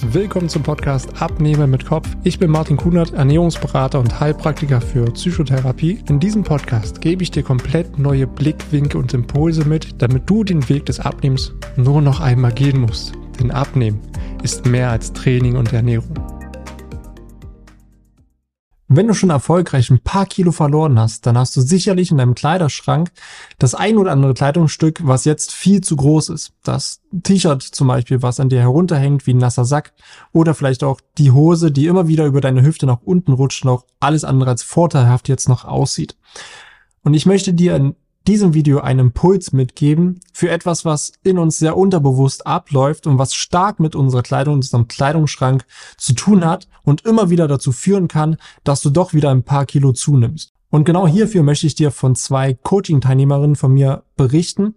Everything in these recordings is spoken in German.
Willkommen zum Podcast Abnehmen mit Kopf. Ich bin Martin Kunert, Ernährungsberater und Heilpraktiker für Psychotherapie. In diesem Podcast gebe ich dir komplett neue Blickwinkel und Impulse mit, damit du den Weg des Abnehmens nur noch einmal gehen musst. Denn Abnehmen ist mehr als Training und Ernährung. Wenn du schon erfolgreich ein paar Kilo verloren hast, dann hast du sicherlich in deinem Kleiderschrank das ein oder andere Kleidungsstück, was jetzt viel zu groß ist. Das T-Shirt zum Beispiel, was an dir herunterhängt wie ein nasser Sack. Oder vielleicht auch die Hose, die immer wieder über deine Hüfte nach unten rutscht und auch alles andere als vorteilhaft jetzt noch aussieht. Und ich möchte dir in diesem Video einen Impuls mitgeben für etwas, was in uns sehr unterbewusst abläuft und was stark mit unserer Kleidung, unserem Kleidungsschrank zu tun hat und immer wieder dazu führen kann, dass du doch wieder ein paar Kilo zunimmst. Und genau hierfür möchte ich dir von zwei Coaching-Teilnehmerinnen von mir berichten,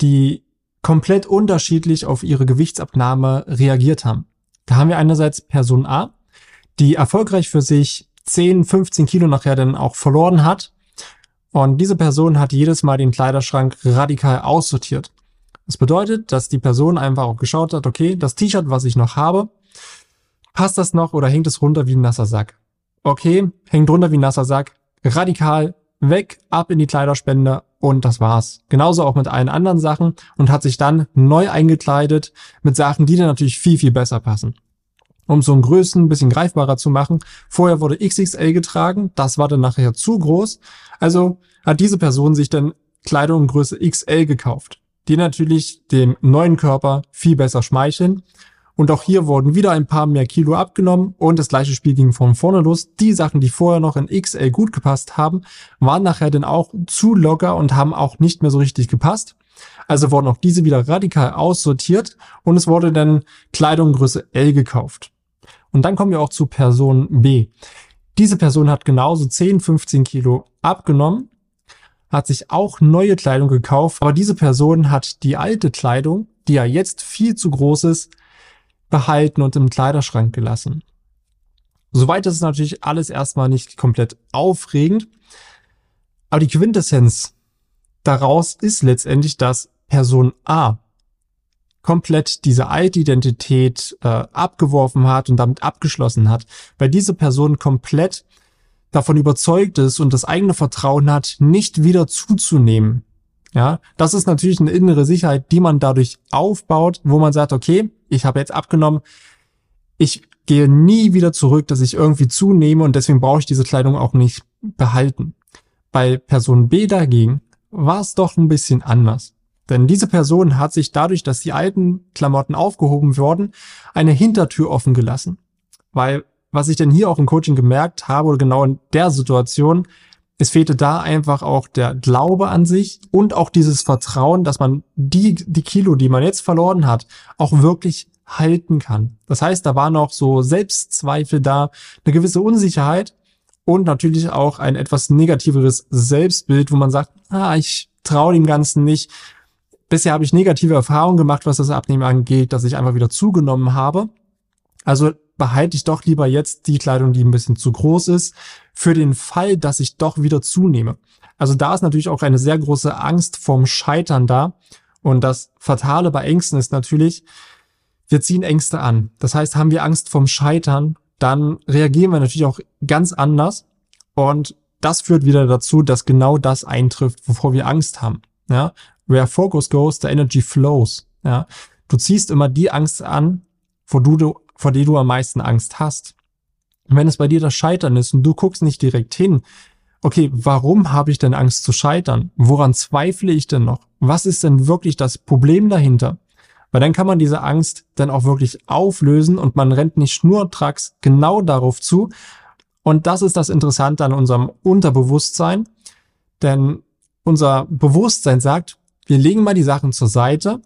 die komplett unterschiedlich auf ihre Gewichtsabnahme reagiert haben. Da haben wir einerseits Person A, die erfolgreich für sich 10, 15 Kilo nachher dann auch verloren hat und diese Person hat jedes Mal den Kleiderschrank radikal aussortiert. Das bedeutet, dass die Person einfach auch geschaut hat, okay, das T-Shirt, was ich noch habe, passt das noch oder hängt es runter wie ein nasser Sack? Okay, hängt runter wie ein nasser Sack, radikal weg, ab in die Kleiderspende und das war's. Genauso auch mit allen anderen Sachen und hat sich dann neu eingekleidet mit Sachen, die dann natürlich viel, viel besser passen um so einen Größen ein bisschen greifbarer zu machen. Vorher wurde XXL getragen, das war dann nachher zu groß. Also hat diese Person sich dann Kleidung Größe XL gekauft, die natürlich dem neuen Körper viel besser schmeicheln. Und auch hier wurden wieder ein paar mehr Kilo abgenommen und das gleiche Spiel ging von vorne los. Die Sachen, die vorher noch in XL gut gepasst haben, waren nachher dann auch zu locker und haben auch nicht mehr so richtig gepasst. Also wurden auch diese wieder radikal aussortiert und es wurde dann Kleidung Größe L gekauft. Und dann kommen wir auch zu Person B. Diese Person hat genauso 10, 15 Kilo abgenommen, hat sich auch neue Kleidung gekauft, aber diese Person hat die alte Kleidung, die ja jetzt viel zu groß ist, behalten und im Kleiderschrank gelassen. Soweit ist es natürlich alles erstmal nicht komplett aufregend, aber die Quintessenz daraus ist letztendlich, dass Person A komplett diese alte Identität äh, abgeworfen hat und damit abgeschlossen hat, weil diese Person komplett davon überzeugt ist und das eigene Vertrauen hat, nicht wieder zuzunehmen. Ja, das ist natürlich eine innere Sicherheit, die man dadurch aufbaut, wo man sagt, okay, ich habe jetzt abgenommen, ich gehe nie wieder zurück, dass ich irgendwie zunehme und deswegen brauche ich diese Kleidung auch nicht behalten. Bei Person B dagegen war es doch ein bisschen anders. Denn diese Person hat sich dadurch, dass die alten Klamotten aufgehoben wurden, eine Hintertür offen gelassen. Weil, was ich denn hier auch im Coaching gemerkt habe, oder genau in der Situation, es fehlte da einfach auch der Glaube an sich und auch dieses Vertrauen, dass man die, die Kilo, die man jetzt verloren hat, auch wirklich halten kann. Das heißt, da war noch so Selbstzweifel da, eine gewisse Unsicherheit und natürlich auch ein etwas negativeres Selbstbild, wo man sagt, ah, ich traue dem Ganzen nicht Bisher habe ich negative Erfahrungen gemacht, was das Abnehmen angeht, dass ich einfach wieder zugenommen habe. Also behalte ich doch lieber jetzt die Kleidung, die ein bisschen zu groß ist, für den Fall, dass ich doch wieder zunehme. Also da ist natürlich auch eine sehr große Angst vorm Scheitern da. Und das Fatale bei Ängsten ist natürlich, wir ziehen Ängste an. Das heißt, haben wir Angst vorm Scheitern, dann reagieren wir natürlich auch ganz anders. Und das führt wieder dazu, dass genau das eintrifft, wovor wir Angst haben. Ja, Where focus goes, the energy flows. Ja, du ziehst immer die Angst an, vor, du, vor die du am meisten Angst hast. Und wenn es bei dir das Scheitern ist und du guckst nicht direkt hin, okay, warum habe ich denn Angst zu scheitern? Woran zweifle ich denn noch? Was ist denn wirklich das Problem dahinter? Weil dann kann man diese Angst dann auch wirklich auflösen und man rennt nicht schnurtracks genau darauf zu. Und das ist das Interessante an unserem Unterbewusstsein. Denn unser Bewusstsein sagt, wir legen mal die Sachen zur Seite,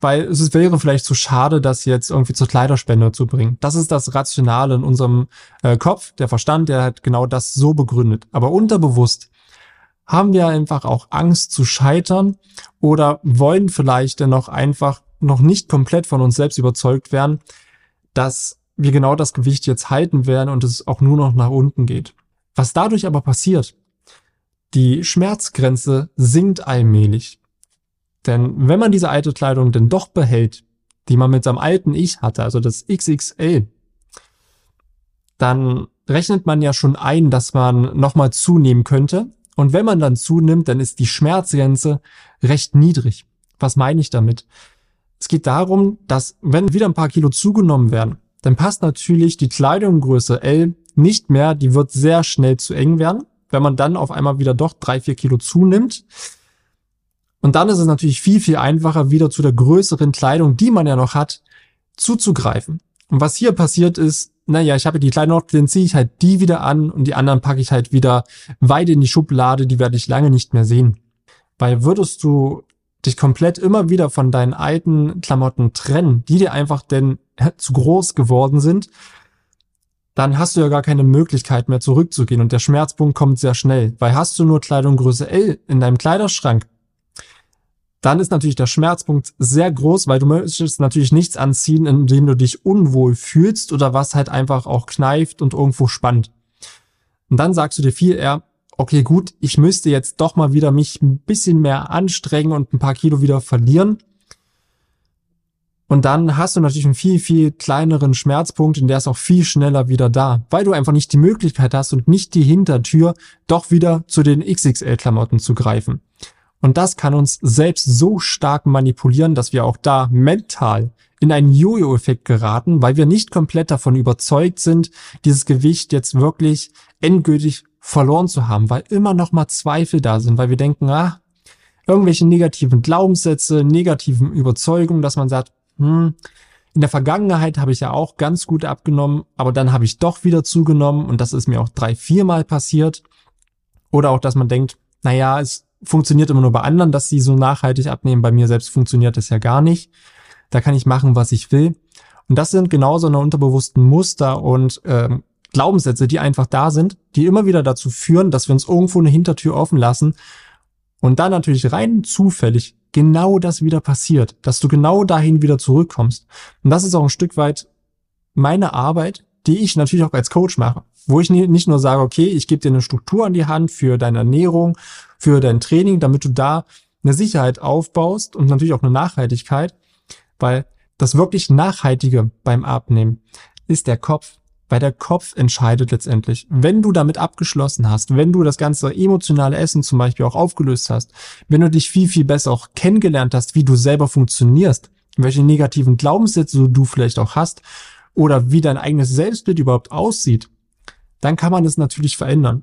weil es wäre vielleicht zu schade, das jetzt irgendwie zur Kleiderspende zu bringen. Das ist das Rationale in unserem äh, Kopf. Der Verstand, der hat genau das so begründet. Aber unterbewusst haben wir einfach auch Angst zu scheitern oder wollen vielleicht dennoch einfach noch nicht komplett von uns selbst überzeugt werden, dass wir genau das Gewicht jetzt halten werden und es auch nur noch nach unten geht. Was dadurch aber passiert, die Schmerzgrenze sinkt allmählich. Denn wenn man diese alte Kleidung denn doch behält, die man mit seinem alten Ich hatte, also das XXL, dann rechnet man ja schon ein, dass man nochmal zunehmen könnte. Und wenn man dann zunimmt, dann ist die Schmerzgrenze recht niedrig. Was meine ich damit? Es geht darum, dass wenn wieder ein paar Kilo zugenommen werden, dann passt natürlich die Kleidungsgröße L nicht mehr, die wird sehr schnell zu eng werden, wenn man dann auf einmal wieder doch drei, vier Kilo zunimmt. Und dann ist es natürlich viel, viel einfacher, wieder zu der größeren Kleidung, die man ja noch hat, zuzugreifen. Und was hier passiert ist, naja, ich habe die Kleidung noch, dann ziehe ich halt die wieder an und die anderen packe ich halt wieder weit in die Schublade, die werde ich lange nicht mehr sehen. Weil würdest du dich komplett immer wieder von deinen alten Klamotten trennen, die dir einfach denn zu groß geworden sind, dann hast du ja gar keine Möglichkeit mehr zurückzugehen und der Schmerzpunkt kommt sehr schnell, weil hast du nur Kleidung Größe L in deinem Kleiderschrank, dann ist natürlich der Schmerzpunkt sehr groß, weil du möchtest natürlich nichts anziehen, in dem du dich unwohl fühlst oder was halt einfach auch kneift und irgendwo spannt. Und dann sagst du dir viel eher, okay, gut, ich müsste jetzt doch mal wieder mich ein bisschen mehr anstrengen und ein paar Kilo wieder verlieren. Und dann hast du natürlich einen viel, viel kleineren Schmerzpunkt und der ist auch viel schneller wieder da, weil du einfach nicht die Möglichkeit hast und nicht die Hintertür, doch wieder zu den XXL-Klamotten zu greifen. Und das kann uns selbst so stark manipulieren, dass wir auch da mental in einen Jojo-Effekt geraten, weil wir nicht komplett davon überzeugt sind, dieses Gewicht jetzt wirklich endgültig verloren zu haben, weil immer noch mal Zweifel da sind, weil wir denken, ah, irgendwelche negativen Glaubenssätze, negativen Überzeugungen, dass man sagt, hm, in der Vergangenheit habe ich ja auch ganz gut abgenommen, aber dann habe ich doch wieder zugenommen und das ist mir auch drei, viermal passiert. Oder auch, dass man denkt, naja, es funktioniert immer nur bei anderen, dass sie so nachhaltig abnehmen. Bei mir selbst funktioniert das ja gar nicht. Da kann ich machen, was ich will. Und das sind genauso eine unterbewussten Muster und ähm, Glaubenssätze, die einfach da sind, die immer wieder dazu führen, dass wir uns irgendwo eine Hintertür offen lassen und dann natürlich rein zufällig genau das wieder passiert, dass du genau dahin wieder zurückkommst. Und das ist auch ein Stück weit meine Arbeit, die ich natürlich auch als Coach mache, wo ich nicht nur sage, okay, ich gebe dir eine Struktur an die Hand für deine Ernährung, für dein Training, damit du da eine Sicherheit aufbaust und natürlich auch eine Nachhaltigkeit, weil das wirklich Nachhaltige beim Abnehmen ist der Kopf, weil der Kopf entscheidet letztendlich. Wenn du damit abgeschlossen hast, wenn du das ganze emotionale Essen zum Beispiel auch aufgelöst hast, wenn du dich viel, viel besser auch kennengelernt hast, wie du selber funktionierst, welche negativen Glaubenssätze du vielleicht auch hast oder wie dein eigenes Selbstbild überhaupt aussieht, dann kann man es natürlich verändern.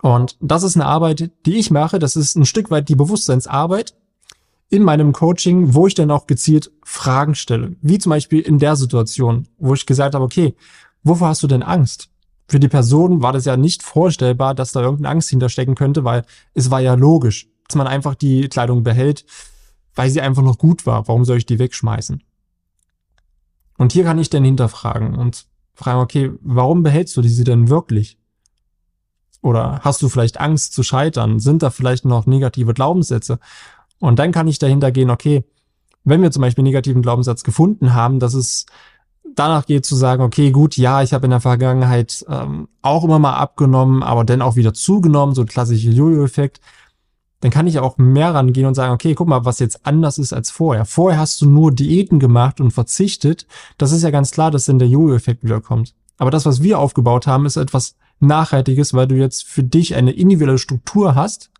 Und das ist eine Arbeit, die ich mache. Das ist ein Stück weit die Bewusstseinsarbeit in meinem Coaching, wo ich dann auch gezielt Fragen stelle. Wie zum Beispiel in der Situation, wo ich gesagt habe, okay, wovor hast du denn Angst? Für die Person war das ja nicht vorstellbar, dass da irgendeine Angst hinterstecken könnte, weil es war ja logisch, dass man einfach die Kleidung behält, weil sie einfach noch gut war. Warum soll ich die wegschmeißen? Und hier kann ich dann hinterfragen und fragen, okay, warum behältst du diese denn wirklich? Oder hast du vielleicht Angst zu scheitern? Sind da vielleicht noch negative Glaubenssätze? Und dann kann ich dahinter gehen, okay, wenn wir zum Beispiel einen negativen Glaubenssatz gefunden haben, dass es danach geht zu sagen, okay, gut, ja, ich habe in der Vergangenheit ähm, auch immer mal abgenommen, aber dann auch wieder zugenommen, so ein klassischer Jojo-Effekt, dann kann ich auch mehr rangehen und sagen, okay, guck mal, was jetzt anders ist als vorher. Vorher hast du nur Diäten gemacht und verzichtet. Das ist ja ganz klar, dass dann der Jojo-Effekt wiederkommt. Aber das, was wir aufgebaut haben, ist etwas Nachhaltiges, weil du jetzt für dich eine individuelle Struktur hast.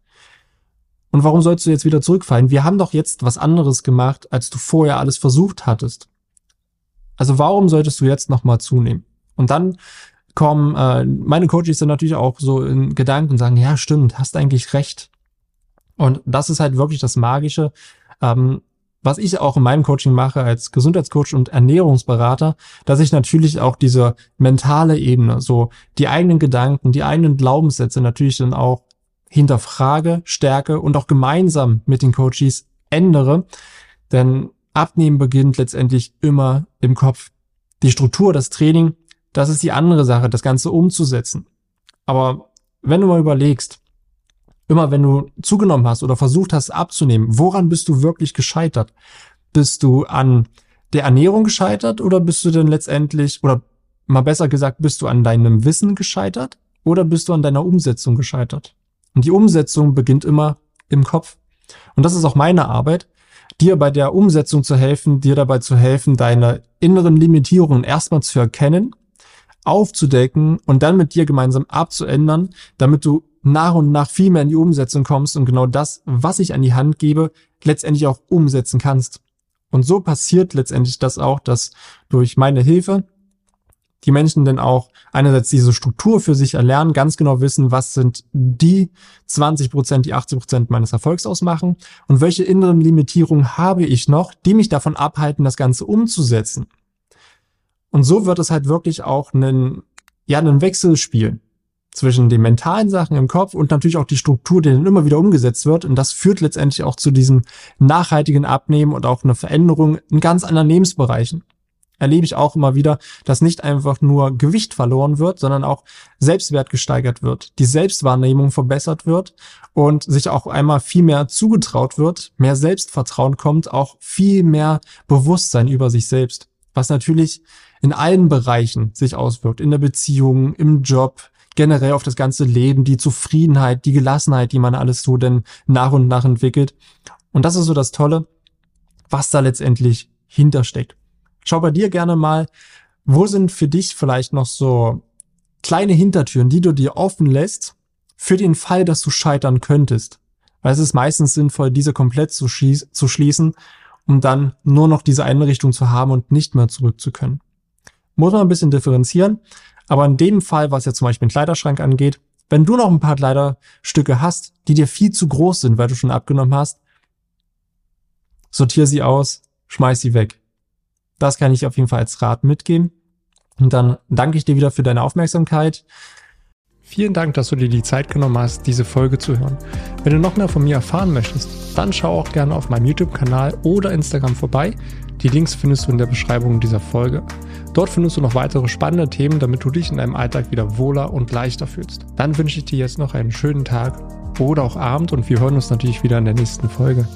Und warum sollst du jetzt wieder zurückfallen? Wir haben doch jetzt was anderes gemacht, als du vorher alles versucht hattest. Also warum solltest du jetzt nochmal zunehmen? Und dann kommen äh, meine Coaches dann natürlich auch so in Gedanken und sagen, ja, stimmt, hast eigentlich recht. Und das ist halt wirklich das Magische. Ähm, was ich auch in meinem Coaching mache als Gesundheitscoach und Ernährungsberater, dass ich natürlich auch diese mentale Ebene, so die eigenen Gedanken, die eigenen Glaubenssätze natürlich dann auch hinterfrage, stärke und auch gemeinsam mit den Coaches ändere. Denn Abnehmen beginnt letztendlich immer im Kopf. Die Struktur, das Training, das ist die andere Sache, das Ganze umzusetzen. Aber wenn du mal überlegst, immer wenn du zugenommen hast oder versucht hast abzunehmen, woran bist du wirklich gescheitert? Bist du an der Ernährung gescheitert oder bist du denn letztendlich, oder mal besser gesagt, bist du an deinem Wissen gescheitert oder bist du an deiner Umsetzung gescheitert? Und die Umsetzung beginnt immer im Kopf. Und das ist auch meine Arbeit, dir bei der Umsetzung zu helfen, dir dabei zu helfen, deine inneren Limitierungen erstmal zu erkennen, aufzudecken und dann mit dir gemeinsam abzuändern, damit du nach und nach viel mehr in die Umsetzung kommst und genau das, was ich an die Hand gebe, letztendlich auch umsetzen kannst. Und so passiert letztendlich das auch, dass durch meine Hilfe die Menschen dann auch einerseits diese Struktur für sich erlernen, ganz genau wissen, was sind die 20 Prozent, die 80 Prozent meines Erfolgs ausmachen und welche inneren Limitierungen habe ich noch, die mich davon abhalten, das Ganze umzusetzen. Und so wird es halt wirklich auch einen, ja, einen Wechselspiel zwischen den mentalen Sachen im Kopf und natürlich auch die Struktur, die dann immer wieder umgesetzt wird. Und das führt letztendlich auch zu diesem nachhaltigen Abnehmen und auch einer Veränderung in ganz anderen Lebensbereichen. Erlebe ich auch immer wieder, dass nicht einfach nur Gewicht verloren wird, sondern auch Selbstwert gesteigert wird, die Selbstwahrnehmung verbessert wird und sich auch einmal viel mehr zugetraut wird, mehr Selbstvertrauen kommt, auch viel mehr Bewusstsein über sich selbst, was natürlich in allen Bereichen sich auswirkt, in der Beziehung, im Job, generell auf das ganze Leben, die Zufriedenheit, die Gelassenheit, die man alles so denn nach und nach entwickelt. Und das ist so das Tolle, was da letztendlich hintersteckt. Schau bei dir gerne mal, wo sind für dich vielleicht noch so kleine Hintertüren, die du dir offen lässt, für den Fall, dass du scheitern könntest. Weil es ist meistens sinnvoll, diese komplett zu, zu schließen, um dann nur noch diese Einrichtung zu haben und nicht mehr zurück zu können. Muss man ein bisschen differenzieren. Aber in dem Fall, was ja zum Beispiel den Kleiderschrank angeht, wenn du noch ein paar Kleiderstücke hast, die dir viel zu groß sind, weil du schon abgenommen hast, sortier sie aus, schmeiß sie weg. Das kann ich auf jeden Fall als Rat mitgeben. Und dann danke ich dir wieder für deine Aufmerksamkeit. Vielen Dank, dass du dir die Zeit genommen hast, diese Folge zu hören. Wenn du noch mehr von mir erfahren möchtest, dann schau auch gerne auf meinem YouTube-Kanal oder Instagram vorbei. Die Links findest du in der Beschreibung dieser Folge. Dort findest du noch weitere spannende Themen, damit du dich in deinem Alltag wieder wohler und leichter fühlst. Dann wünsche ich dir jetzt noch einen schönen Tag oder auch Abend und wir hören uns natürlich wieder in der nächsten Folge.